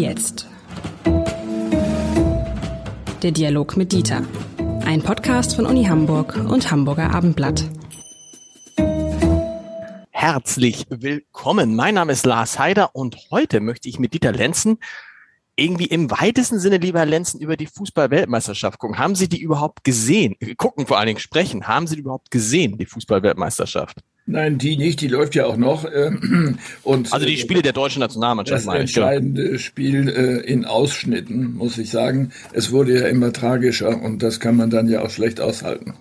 jetzt. Der Dialog mit Dieter. Ein Podcast von Uni Hamburg und Hamburger Abendblatt. Herzlich willkommen. Mein Name ist Lars Heider und heute möchte ich mit Dieter Lenzen irgendwie im weitesten Sinne, lieber Lenzen, über die Fußball-Weltmeisterschaft gucken. Haben Sie die überhaupt gesehen? Gucken vor allen Dingen sprechen. Haben Sie die überhaupt gesehen, die Fußball-Weltmeisterschaft? Nein, die nicht, die läuft ja auch noch. Äh, und, also die Spiele der deutschen Nationalmannschaft. Das entscheidende Spiel äh, in Ausschnitten, muss ich sagen. Es wurde ja immer tragischer und das kann man dann ja auch schlecht aushalten.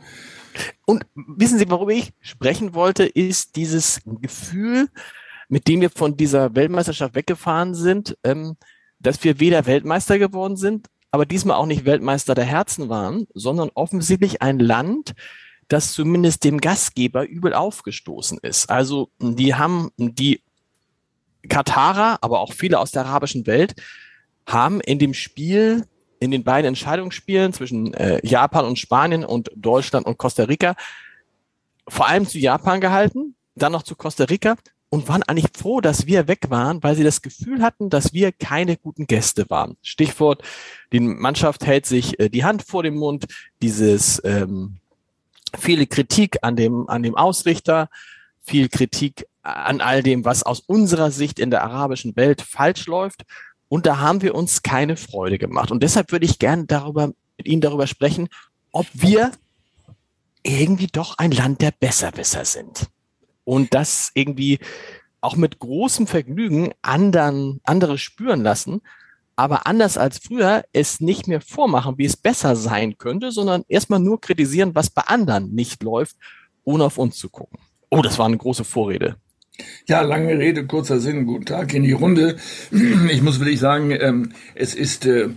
Und wissen Sie, worüber ich sprechen wollte, ist dieses Gefühl, mit dem wir von dieser Weltmeisterschaft weggefahren sind, ähm, dass wir weder Weltmeister geworden sind, aber diesmal auch nicht Weltmeister der Herzen waren, sondern offensichtlich ein Land, das zumindest dem Gastgeber übel aufgestoßen ist. Also die haben die Katarer, aber auch viele aus der arabischen Welt haben in dem Spiel, in den beiden Entscheidungsspielen zwischen äh, Japan und Spanien und Deutschland und Costa Rica vor allem zu Japan gehalten, dann noch zu Costa Rica und waren eigentlich froh, dass wir weg waren, weil sie das Gefühl hatten, dass wir keine guten Gäste waren. Stichwort, die Mannschaft hält sich äh, die Hand vor dem Mund, dieses ähm, viele Kritik an dem, an dem Ausrichter, viel Kritik an all dem, was aus unserer Sicht in der arabischen Welt falsch läuft. Und da haben wir uns keine Freude gemacht. Und deshalb würde ich gerne darüber, mit Ihnen darüber sprechen, ob wir irgendwie doch ein Land der Besserwisser sind. Und das irgendwie auch mit großem Vergnügen anderen, andere spüren lassen, aber anders als früher es nicht mehr vormachen, wie es besser sein könnte, sondern erstmal nur kritisieren, was bei anderen nicht läuft, ohne auf uns zu gucken. Oh, das war eine große Vorrede. Ja, lange Rede, kurzer Sinn. Guten Tag in die Runde. Ich muss wirklich sagen, ähm, es ist äh,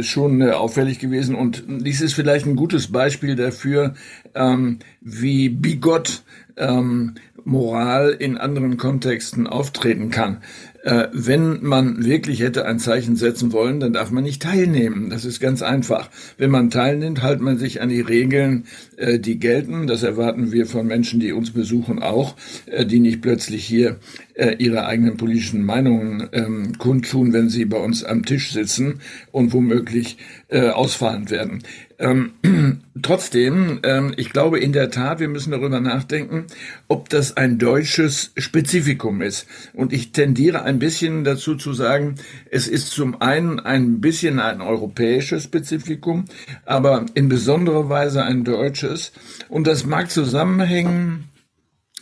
schon äh, auffällig gewesen und dies ist vielleicht ein gutes Beispiel dafür, ähm, wie bigott ähm, Moral in anderen Kontexten auftreten kann. Äh, wenn man wirklich hätte ein Zeichen setzen wollen, dann darf man nicht teilnehmen. Das ist ganz einfach. Wenn man teilnimmt, hält man sich an die Regeln, äh, die gelten. Das erwarten wir von Menschen, die uns besuchen, auch, äh, die nicht plötzlich hier äh, ihre eigenen politischen Meinungen ähm, kundtun, wenn sie bei uns am Tisch sitzen und womöglich äh, ausfallend werden. Ähm, trotzdem, ähm, ich glaube in der Tat, wir müssen darüber nachdenken, ob das ein deutsches Spezifikum ist. Und ich tendiere ein bisschen dazu zu sagen, es ist zum einen ein bisschen ein europäisches Spezifikum, aber in besonderer Weise ein deutsches. Und das mag zusammenhängen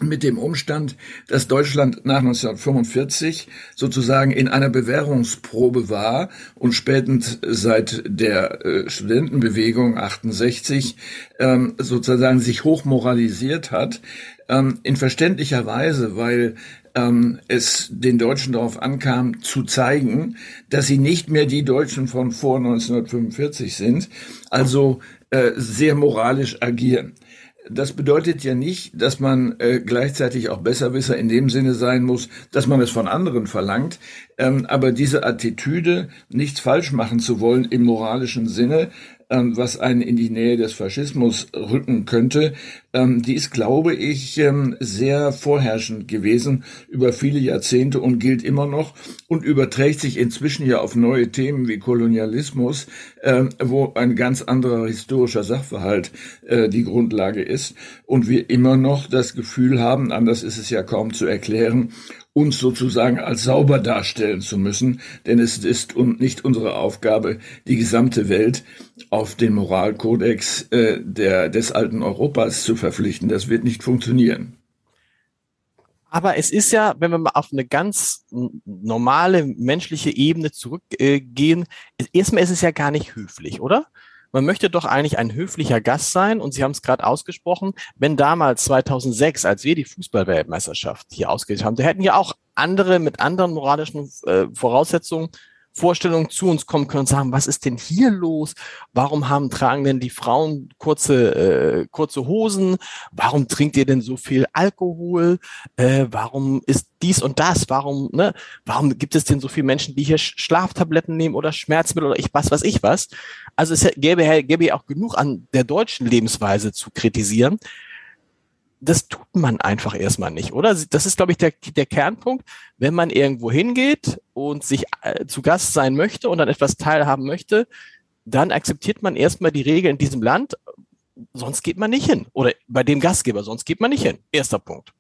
mit dem Umstand, dass Deutschland nach 1945 sozusagen in einer Bewährungsprobe war und spätend seit der äh, Studentenbewegung 68 ähm, sozusagen sich hochmoralisiert hat, ähm, in verständlicher Weise, weil ähm, es den Deutschen darauf ankam, zu zeigen, dass sie nicht mehr die Deutschen von vor 1945 sind, also äh, sehr moralisch agieren. Das bedeutet ja nicht, dass man äh, gleichzeitig auch Besserwisser in dem Sinne sein muss, dass man es von anderen verlangt. Ähm, aber diese Attitüde, nichts falsch machen zu wollen im moralischen Sinne, ähm, was einen in die Nähe des Faschismus rücken könnte, ähm, die ist, glaube ich, ähm, sehr vorherrschend gewesen über viele Jahrzehnte und gilt immer noch und überträgt sich inzwischen ja auf neue Themen wie Kolonialismus, wo ein ganz anderer historischer Sachverhalt äh, die Grundlage ist und wir immer noch das Gefühl haben, anders ist es ja kaum zu erklären, uns sozusagen als sauber darstellen zu müssen, denn es ist nicht unsere Aufgabe, die gesamte Welt auf den Moralkodex äh, der, des alten Europas zu verpflichten. Das wird nicht funktionieren. Aber es ist ja, wenn wir mal auf eine ganz normale menschliche Ebene zurückgehen, erstmal ist es ja gar nicht höflich, oder? Man möchte doch eigentlich ein höflicher Gast sein und Sie haben es gerade ausgesprochen, wenn damals 2006, als wir die Fußballweltmeisterschaft hier ausgerichtet haben, da hätten ja auch andere mit anderen moralischen äh, Voraussetzungen Vorstellungen zu uns kommen können und sagen, was ist denn hier los? Warum haben tragen denn die Frauen kurze äh, kurze Hosen? Warum trinkt ihr denn so viel Alkohol? Äh, warum ist dies und das? Warum ne? Warum gibt es denn so viele Menschen, die hier Schlaftabletten nehmen oder Schmerzmittel oder ich was was ich was? Also es gäbe gäbe ja auch genug an der deutschen Lebensweise zu kritisieren. Das tut man einfach erstmal nicht, oder? Das ist, glaube ich, der, der Kernpunkt. Wenn man irgendwo hingeht und sich äh, zu Gast sein möchte und dann etwas teilhaben möchte, dann akzeptiert man erstmal die Regeln in diesem Land, sonst geht man nicht hin. Oder bei dem Gastgeber, sonst geht man nicht hin. Erster Punkt.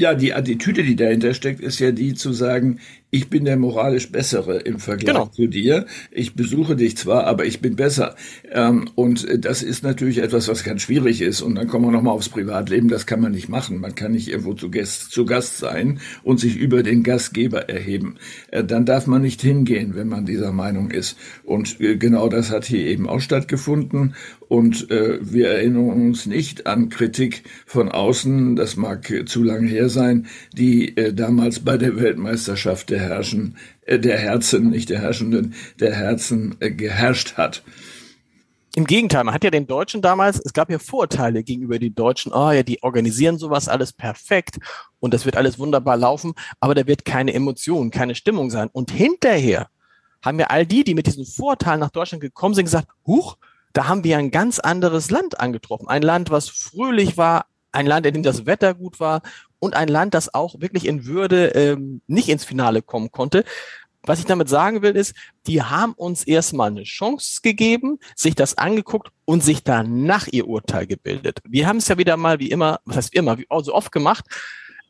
Ja, die Attitüde, die dahinter steckt, ist ja die zu sagen, ich bin der moralisch Bessere im Vergleich genau. zu dir. Ich besuche dich zwar, aber ich bin besser. Ähm, und das ist natürlich etwas, was ganz schwierig ist. Und dann kommen wir nochmal aufs Privatleben. Das kann man nicht machen. Man kann nicht irgendwo zu Gast, zu Gast sein und sich über den Gastgeber erheben. Äh, dann darf man nicht hingehen, wenn man dieser Meinung ist. Und äh, genau das hat hier eben auch stattgefunden. Und äh, wir erinnern uns nicht an Kritik von außen, das mag zu lange her sein, die damals bei der Weltmeisterschaft der Herrschen, äh, der Herzen, nicht der Herrschenden, der Herzen äh, geherrscht hat. Im Gegenteil, man hat ja den Deutschen damals, es gab ja Vorurteile gegenüber den Deutschen, oh ja, die organisieren sowas alles perfekt und das wird alles wunderbar laufen, aber da wird keine Emotion, keine Stimmung sein. Und hinterher haben ja all die, die mit diesen Vorurteilen nach Deutschland gekommen sind, gesagt, huch, da haben wir ein ganz anderes Land angetroffen. Ein Land, was fröhlich war, ein Land, in dem das Wetter gut war und ein Land, das auch wirklich in Würde ähm, nicht ins Finale kommen konnte. Was ich damit sagen will, ist, die haben uns erstmal eine Chance gegeben, sich das angeguckt und sich danach ihr Urteil gebildet. Wir haben es ja wieder mal, wie immer, was heißt wie immer, wie so oft gemacht.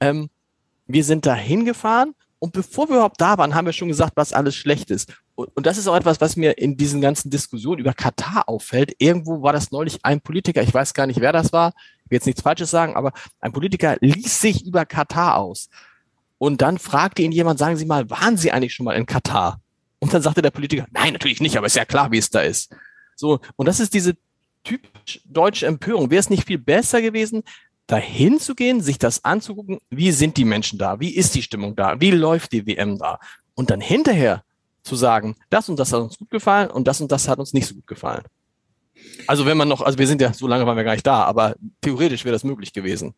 Ähm, wir sind da hingefahren und bevor wir überhaupt da waren, haben wir schon gesagt, was alles schlecht ist. Und, und das ist auch etwas, was mir in diesen ganzen Diskussionen über Katar auffällt. Irgendwo war das neulich ein Politiker, ich weiß gar nicht, wer das war, will jetzt nichts Falsches sagen, aber ein Politiker ließ sich über Katar aus. Und dann fragte ihn jemand, sagen Sie mal, waren Sie eigentlich schon mal in Katar? Und dann sagte der Politiker, nein, natürlich nicht, aber ist ja klar, wie es da ist. So, und das ist diese typisch deutsche Empörung. Wäre es nicht viel besser gewesen, dahin zu gehen, sich das anzugucken, wie sind die Menschen da, wie ist die Stimmung da, wie läuft die WM da? Und dann hinterher zu sagen, das und das hat uns gut gefallen und das und das hat uns nicht so gut gefallen. Also wenn man noch, also wir sind ja, so lange waren wir gar nicht da, aber theoretisch wäre das möglich gewesen.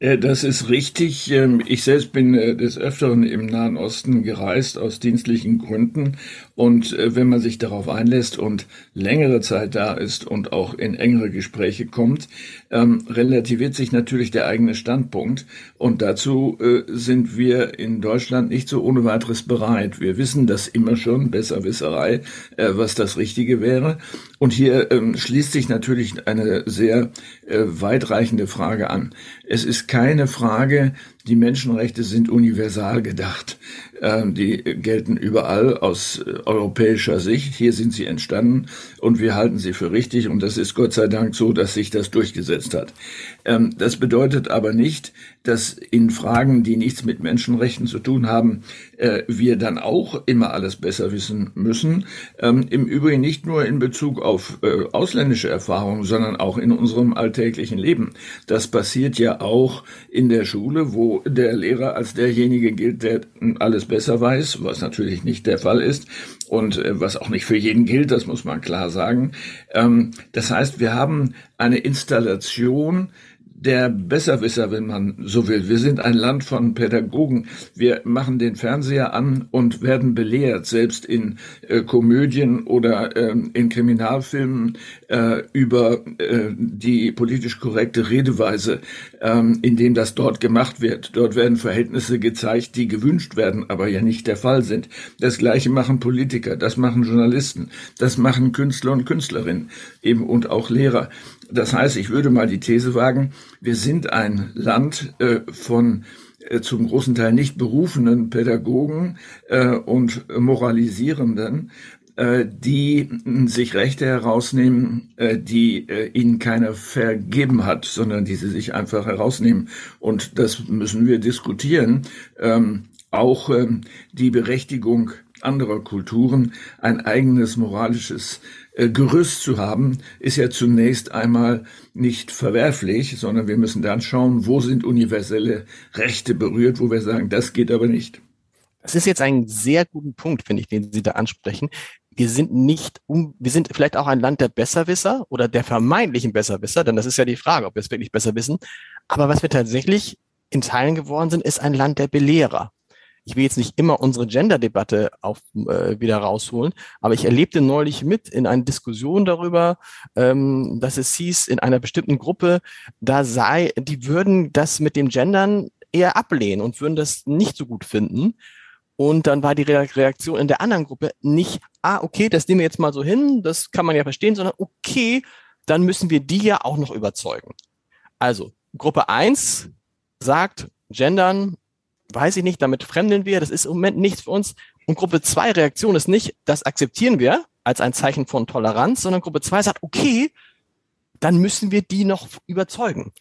Äh, das ist richtig. Ähm, ich selbst bin äh, des Öfteren im Nahen Osten gereist aus dienstlichen Gründen. Und äh, wenn man sich darauf einlässt und längere Zeit da ist und auch in engere Gespräche kommt, ähm, relativiert sich natürlich der eigene Standpunkt. Und dazu sind wir in Deutschland nicht so ohne weiteres bereit. Wir wissen das immer schon, Besserwisserei, was das Richtige wäre. Und hier ähm, schließt sich natürlich eine sehr weitreichende Frage an. Es ist keine Frage, die Menschenrechte sind universal gedacht. Ähm, die gelten überall aus äh, europäischer Sicht. Hier sind sie entstanden und wir halten sie für richtig und das ist Gott sei Dank so, dass sich das durchgesetzt hat. Ähm, das bedeutet aber nicht, dass in Fragen, die nichts mit Menschenrechten zu tun haben, äh, wir dann auch immer alles besser wissen müssen. Ähm, Im Übrigen nicht nur in Bezug auf äh, ausländische Erfahrungen, sondern auch in unserem alltäglichen Leben. Das passiert ja auch in der Schule, wo der Lehrer als derjenige gilt, der alles besser weiß, was natürlich nicht der Fall ist und äh, was auch nicht für jeden gilt, das muss man klar sagen. Ähm, das heißt, wir haben eine Installation der Besserwisser, wenn man so will. Wir sind ein Land von Pädagogen. Wir machen den Fernseher an und werden belehrt, selbst in äh, Komödien oder äh, in Kriminalfilmen äh, über äh, die politisch korrekte Redeweise, ähm, in dem das dort gemacht wird. Dort werden Verhältnisse gezeigt, die gewünscht werden, aber ja nicht der Fall sind. Das Gleiche machen Politiker, das machen Journalisten, das machen Künstler und Künstlerinnen eben und auch Lehrer. Das heißt, ich würde mal die These wagen, wir sind ein Land äh, von äh, zum großen Teil nicht berufenen Pädagogen äh, und Moralisierenden, die sich Rechte herausnehmen, äh, die äh, ihnen keiner vergeben hat, sondern die sie sich einfach herausnehmen. Und das müssen wir diskutieren. Ähm, auch ähm, die Berechtigung anderer Kulturen, ein eigenes moralisches äh, Gerüst zu haben, ist ja zunächst einmal nicht verwerflich, sondern wir müssen dann schauen, wo sind universelle Rechte berührt, wo wir sagen, das geht aber nicht. Das ist jetzt ein sehr guten Punkt, finde ich, den Sie da ansprechen. Wir sind nicht, um, wir sind vielleicht auch ein Land der Besserwisser oder der vermeintlichen Besserwisser, denn das ist ja die Frage, ob wir es wirklich besser wissen. Aber was wir tatsächlich in Teilen geworden sind, ist ein Land der Belehrer. ich will jetzt nicht immer unsere Gender-Debatte auf, äh, wieder rausholen, aber ich erlebte neulich mit in einer Diskussion darüber, ähm, dass es hieß, in einer bestimmten Gruppe, da sei, die würden das mit dem Gendern eher ablehnen und würden das nicht so gut finden. Und dann war die Reaktion in der anderen Gruppe nicht, ah, okay, das nehmen wir jetzt mal so hin, das kann man ja verstehen, sondern okay, dann müssen wir die ja auch noch überzeugen. Also, Gruppe eins sagt, gendern, weiß ich nicht, damit fremdeln wir, das ist im Moment nichts für uns. Und Gruppe zwei Reaktion ist nicht, das akzeptieren wir als ein Zeichen von Toleranz, sondern Gruppe zwei sagt, okay, dann müssen wir die noch überzeugen.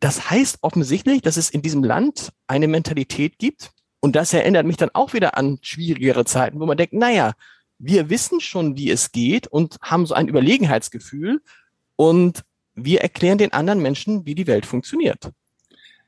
Das heißt offensichtlich, dass es in diesem Land eine Mentalität gibt. Und das erinnert mich dann auch wieder an schwierigere Zeiten, wo man denkt, naja, wir wissen schon, wie es geht und haben so ein Überlegenheitsgefühl und wir erklären den anderen Menschen, wie die Welt funktioniert.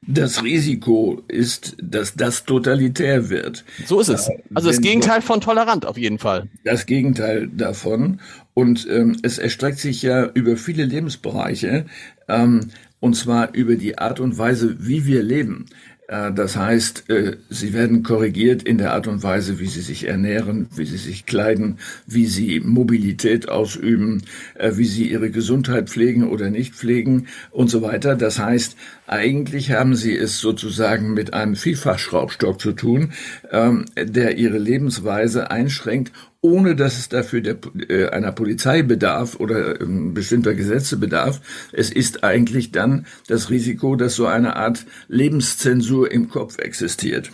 Das Risiko ist, dass das totalitär wird. So ist es. Äh, also das Gegenteil von tolerant auf jeden Fall. Das Gegenteil davon. Und ähm, es erstreckt sich ja über viele Lebensbereiche, ähm, und zwar über die Art und Weise, wie wir leben. Äh, das heißt, äh, sie werden korrigiert in der Art und Weise, wie sie sich ernähren, wie sie sich kleiden, wie sie Mobilität ausüben, äh, wie sie ihre Gesundheit pflegen oder nicht pflegen und so weiter. Das heißt, eigentlich haben sie es sozusagen mit einem Vielfachschraubstock zu tun, ähm, der ihre Lebensweise einschränkt ohne dass es dafür der, äh, einer Polizei bedarf oder ähm, bestimmter Gesetze bedarf. Es ist eigentlich dann das Risiko, dass so eine Art Lebenszensur im Kopf existiert.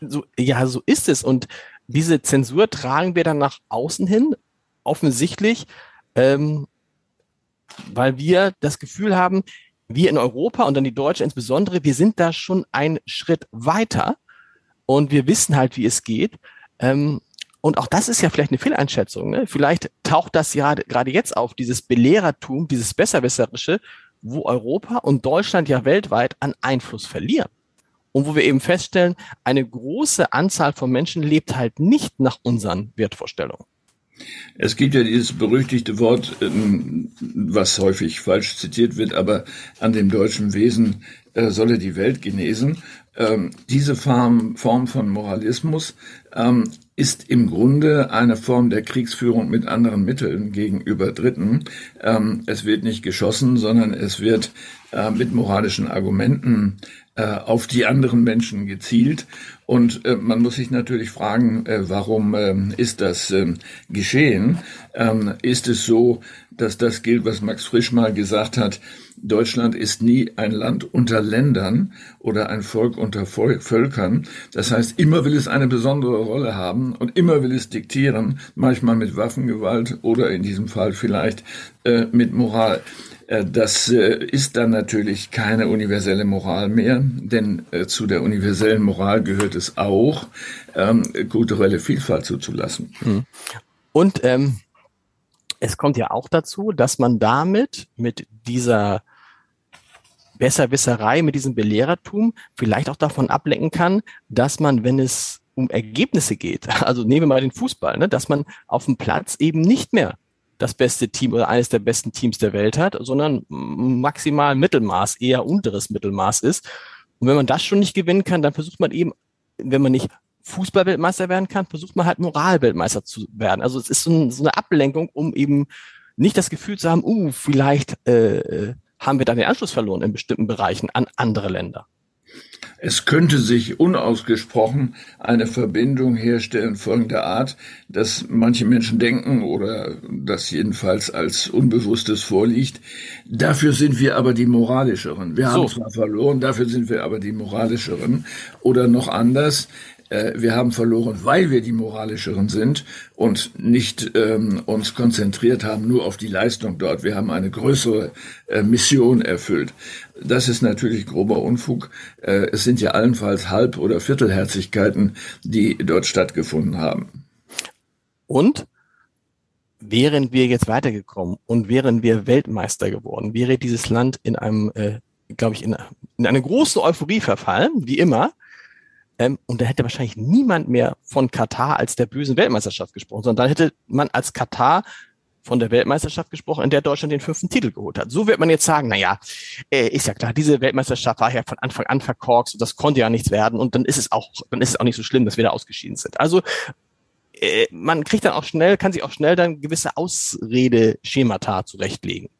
So, ja, so ist es. Und diese Zensur tragen wir dann nach außen hin, offensichtlich, ähm, weil wir das Gefühl haben, wir in Europa und dann die Deutschen insbesondere, wir sind da schon einen Schritt weiter und wir wissen halt, wie es geht. Ähm, und auch das ist ja vielleicht eine Fehleinschätzung. Ne? Vielleicht taucht das ja gerade jetzt auf, dieses Belehrertum, dieses Besserwisserische, wo Europa und Deutschland ja weltweit an Einfluss verlieren. Und wo wir eben feststellen, eine große Anzahl von Menschen lebt halt nicht nach unseren Wertvorstellungen. Es gibt ja dieses berüchtigte Wort, ähm, was häufig falsch zitiert wird, aber an dem deutschen Wesen äh, solle die Welt genesen. Ähm, diese Form, Form von Moralismus ähm, ist im Grunde eine Form der Kriegsführung mit anderen Mitteln gegenüber Dritten. Ähm, es wird nicht geschossen, sondern es wird äh, mit moralischen Argumenten äh, auf die anderen Menschen gezielt. Und äh, man muss sich natürlich fragen, äh, warum äh, ist das äh, geschehen? Ähm, ist es so, dass das gilt, was Max Frisch mal gesagt hat, Deutschland ist nie ein Land unter Ländern oder ein Volk unter Völkern. Das heißt, immer will es eine besondere Rolle haben und immer will es diktieren, manchmal mit Waffengewalt oder in diesem Fall vielleicht äh, mit Moral. Äh, das äh, ist dann natürlich keine universelle Moral mehr, denn äh, zu der universellen Moral gehört es auch, ähm, kulturelle Vielfalt zuzulassen. Hm. Und ähm, es kommt ja auch dazu, dass man damit mit dieser Besserwisserei, mit diesem Belehrertum vielleicht auch davon ablenken kann, dass man, wenn es um Ergebnisse geht, also nehmen wir mal den Fußball, ne, dass man auf dem Platz eben nicht mehr das beste Team oder eines der besten Teams der Welt hat, sondern maximal Mittelmaß, eher unteres Mittelmaß ist. Und wenn man das schon nicht gewinnen kann, dann versucht man eben, wenn man nicht Fußballweltmeister werden kann, versucht man halt Moralweltmeister zu werden. Also es ist so, ein, so eine Ablenkung, um eben nicht das Gefühl zu haben, uh, vielleicht äh, haben wir dann den Anschluss verloren in bestimmten Bereichen an andere Länder. Es könnte sich unausgesprochen eine Verbindung herstellen folgender Art, dass manche Menschen denken oder das jedenfalls als Unbewusstes vorliegt. Dafür sind wir aber die moralischeren. Wir so. haben zwar verloren, dafür sind wir aber die moralischeren. Oder noch anders, wir haben verloren, weil wir die moralischeren sind und nicht ähm, uns konzentriert haben nur auf die Leistung dort. Wir haben eine größere äh, Mission erfüllt. Das ist natürlich grober Unfug. Äh, es sind ja allenfalls Halb- oder Viertelherzigkeiten, die dort stattgefunden haben. Und wären wir jetzt weitergekommen und wären wir Weltmeister geworden, wäre dieses Land in einem, äh, glaube ich, in, in eine große Euphorie verfallen, wie immer. Ähm, und da hätte wahrscheinlich niemand mehr von Katar als der bösen Weltmeisterschaft gesprochen, sondern dann hätte man als Katar von der Weltmeisterschaft gesprochen, in der Deutschland den fünften Titel geholt hat. So wird man jetzt sagen, na ja, äh, ist ja klar, diese Weltmeisterschaft war ja von Anfang an verkorkst und das konnte ja nichts werden und dann ist es auch, dann ist es auch nicht so schlimm, dass wir da ausgeschieden sind. Also äh, man kriegt dann auch schnell, kann sich auch schnell dann gewisse Ausredeschemata zurechtlegen.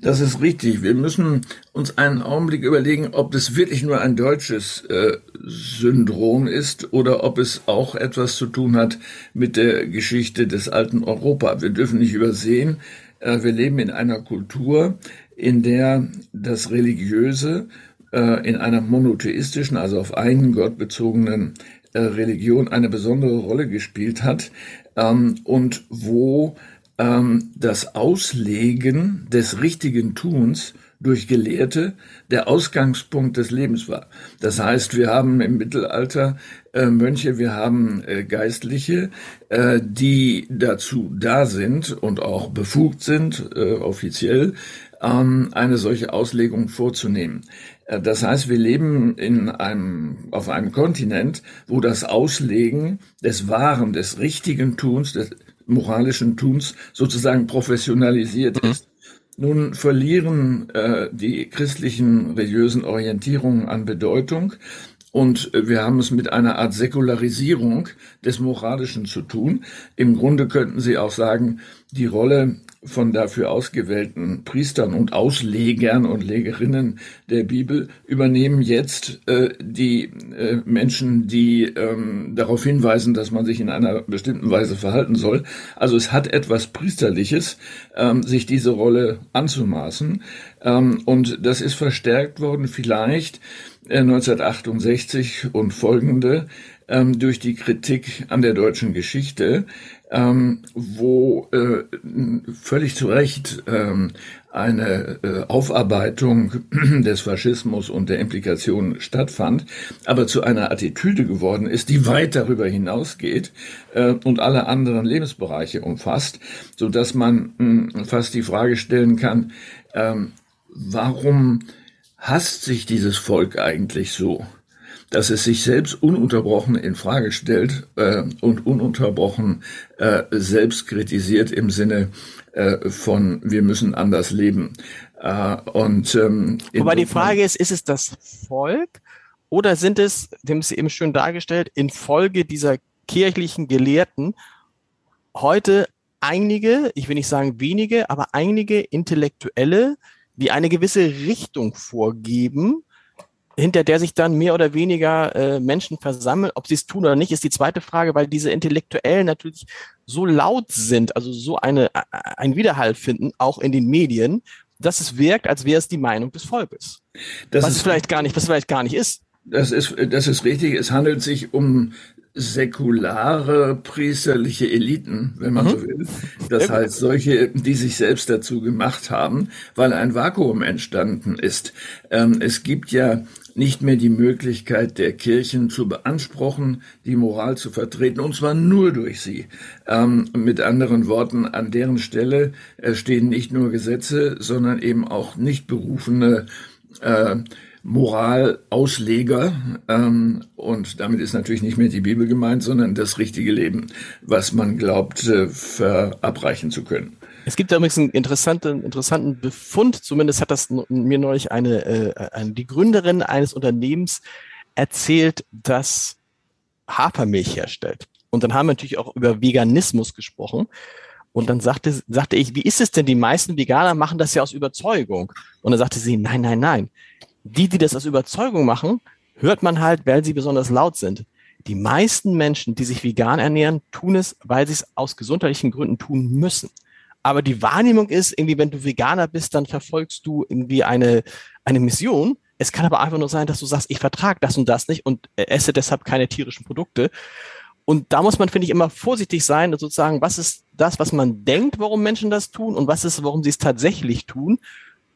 Das ist richtig. Wir müssen uns einen Augenblick überlegen, ob das wirklich nur ein deutsches äh, Syndrom ist oder ob es auch etwas zu tun hat mit der Geschichte des alten Europa. Wir dürfen nicht übersehen, äh, wir leben in einer Kultur, in der das Religiöse äh, in einer monotheistischen, also auf einen Gott bezogenen äh, Religion eine besondere Rolle gespielt hat ähm, und wo das Auslegen des richtigen Tuns durch Gelehrte der Ausgangspunkt des Lebens war. Das heißt, wir haben im Mittelalter äh, Mönche, wir haben äh, Geistliche, äh, die dazu da sind und auch befugt sind, äh, offiziell, ähm, eine solche Auslegung vorzunehmen. Äh, das heißt, wir leben in einem, auf einem Kontinent, wo das Auslegen des wahren, des richtigen Tuns, des moralischen Tuns sozusagen professionalisiert mhm. ist. Nun verlieren äh, die christlichen religiösen Orientierungen an Bedeutung und wir haben es mit einer Art Säkularisierung des Moralischen zu tun. Im Grunde könnten Sie auch sagen, die Rolle von dafür ausgewählten Priestern und Auslegern und Legerinnen der Bibel übernehmen jetzt äh, die äh, Menschen, die ähm, darauf hinweisen, dass man sich in einer bestimmten Weise verhalten soll. Also es hat etwas Priesterliches, ähm, sich diese Rolle anzumaßen. Ähm, und das ist verstärkt worden vielleicht äh, 1968 und folgende ähm, durch die Kritik an der deutschen Geschichte ähm, wo äh, völlig zu Recht ähm, eine äh, Aufarbeitung des Faschismus und der Implikationen stattfand, aber zu einer Attitüde geworden ist, die weit darüber hinausgeht äh, und alle anderen Lebensbereiche umfasst, so dass man mh, fast die Frage stellen kann, ähm, warum hasst sich dieses Volk eigentlich so? Dass es sich selbst ununterbrochen in Frage stellt äh, und ununterbrochen äh, selbst kritisiert im Sinne äh, von wir müssen anders leben. Äh, und ähm, wobei die Frage ist, ist es das Volk oder sind es, dem ist eben schön dargestellt, infolge dieser kirchlichen Gelehrten heute einige, ich will nicht sagen wenige, aber einige Intellektuelle, die eine gewisse Richtung vorgeben, hinter der sich dann mehr oder weniger äh, Menschen versammeln. Ob sie es tun oder nicht, ist die zweite Frage, weil diese Intellektuellen natürlich so laut sind, also so eine, ein Widerhall finden, auch in den Medien, dass es wirkt, als wäre es die Meinung des Volkes. Das was ist, vielleicht gar nicht, was vielleicht gar nicht ist. Das ist, das ist richtig. Es handelt sich um säkulare priesterliche Eliten, wenn man mhm. so will. Das heißt, solche, die sich selbst dazu gemacht haben, weil ein Vakuum entstanden ist. Ähm, es gibt ja nicht mehr die Möglichkeit der Kirchen zu beanspruchen, die Moral zu vertreten, und zwar nur durch sie. Ähm, mit anderen Worten, an deren Stelle stehen nicht nur Gesetze, sondern eben auch nicht berufene äh, Moralausleger. Ähm, und damit ist natürlich nicht mehr die Bibel gemeint, sondern das richtige Leben, was man glaubt, äh, verabreichen zu können. Es gibt da übrigens einen interessanten, interessanten Befund, zumindest hat das mir neulich eine, äh, eine, die Gründerin eines Unternehmens erzählt, das Hafermilch herstellt. Und dann haben wir natürlich auch über Veganismus gesprochen. Und dann sagte, sagte ich, wie ist es denn? Die meisten Veganer machen das ja aus Überzeugung. Und dann sagte sie, nein, nein, nein. Die, die das aus Überzeugung machen, hört man halt, weil sie besonders laut sind. Die meisten Menschen, die sich vegan ernähren, tun es, weil sie es aus gesundheitlichen Gründen tun müssen. Aber die Wahrnehmung ist irgendwie, wenn du Veganer bist, dann verfolgst du irgendwie eine, eine Mission. Es kann aber einfach nur sein, dass du sagst, ich vertrage das und das nicht und esse deshalb keine tierischen Produkte. Und da muss man, finde ich, immer vorsichtig sein, sozusagen, was ist das, was man denkt, warum Menschen das tun und was ist, warum sie es tatsächlich tun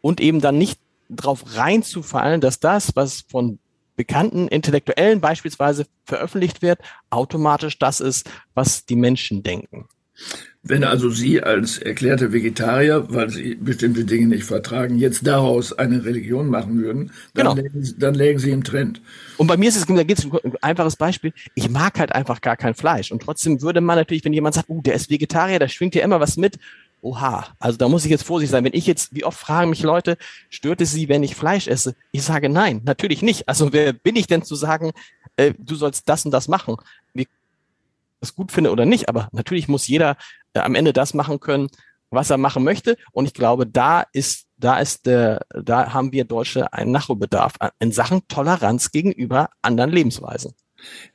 und eben dann nicht drauf reinzufallen, dass das, was von bekannten Intellektuellen beispielsweise veröffentlicht wird, automatisch das ist, was die Menschen denken. Wenn also Sie als erklärte Vegetarier, weil Sie bestimmte Dinge nicht vertragen, jetzt daraus eine Religion machen würden, dann, genau. lägen, dann lägen Sie im Trend. Und bei mir ist es, da geht es ein einfaches Beispiel. Ich mag halt einfach gar kein Fleisch. Und trotzdem würde man natürlich, wenn jemand sagt, uh, der ist Vegetarier, da schwingt ja immer was mit. Oha, also da muss ich jetzt vorsichtig sein. Wenn ich jetzt, wie oft fragen mich Leute, stört es sie, wenn ich Fleisch esse? Ich sage nein, natürlich nicht. Also wer bin ich denn zu sagen, äh, du sollst das und das machen? Wie das gut finde oder nicht, aber natürlich muss jeder äh, am Ende das machen können, was er machen möchte. Und ich glaube, da ist, da ist, äh, da haben wir Deutsche einen Nachholbedarf in Sachen Toleranz gegenüber anderen Lebensweisen.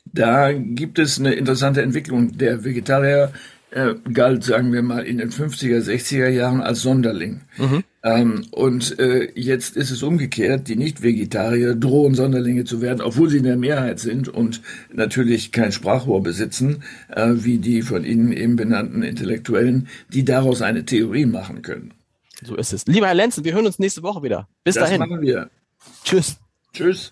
Da gibt es eine interessante Entwicklung. Der Vegetarier äh, galt, sagen wir mal, in den 50er, 60er Jahren als Sonderling. Mhm. Ähm, und äh, jetzt ist es umgekehrt. Die Nicht-Vegetarier drohen Sonderlinge zu werden, obwohl sie in der Mehrheit sind und natürlich kein Sprachrohr besitzen, äh, wie die von Ihnen eben benannten Intellektuellen, die daraus eine Theorie machen können. So ist es. Lieber Herr Lenzen, wir hören uns nächste Woche wieder. Bis das dahin. machen wir. Tschüss. Tschüss.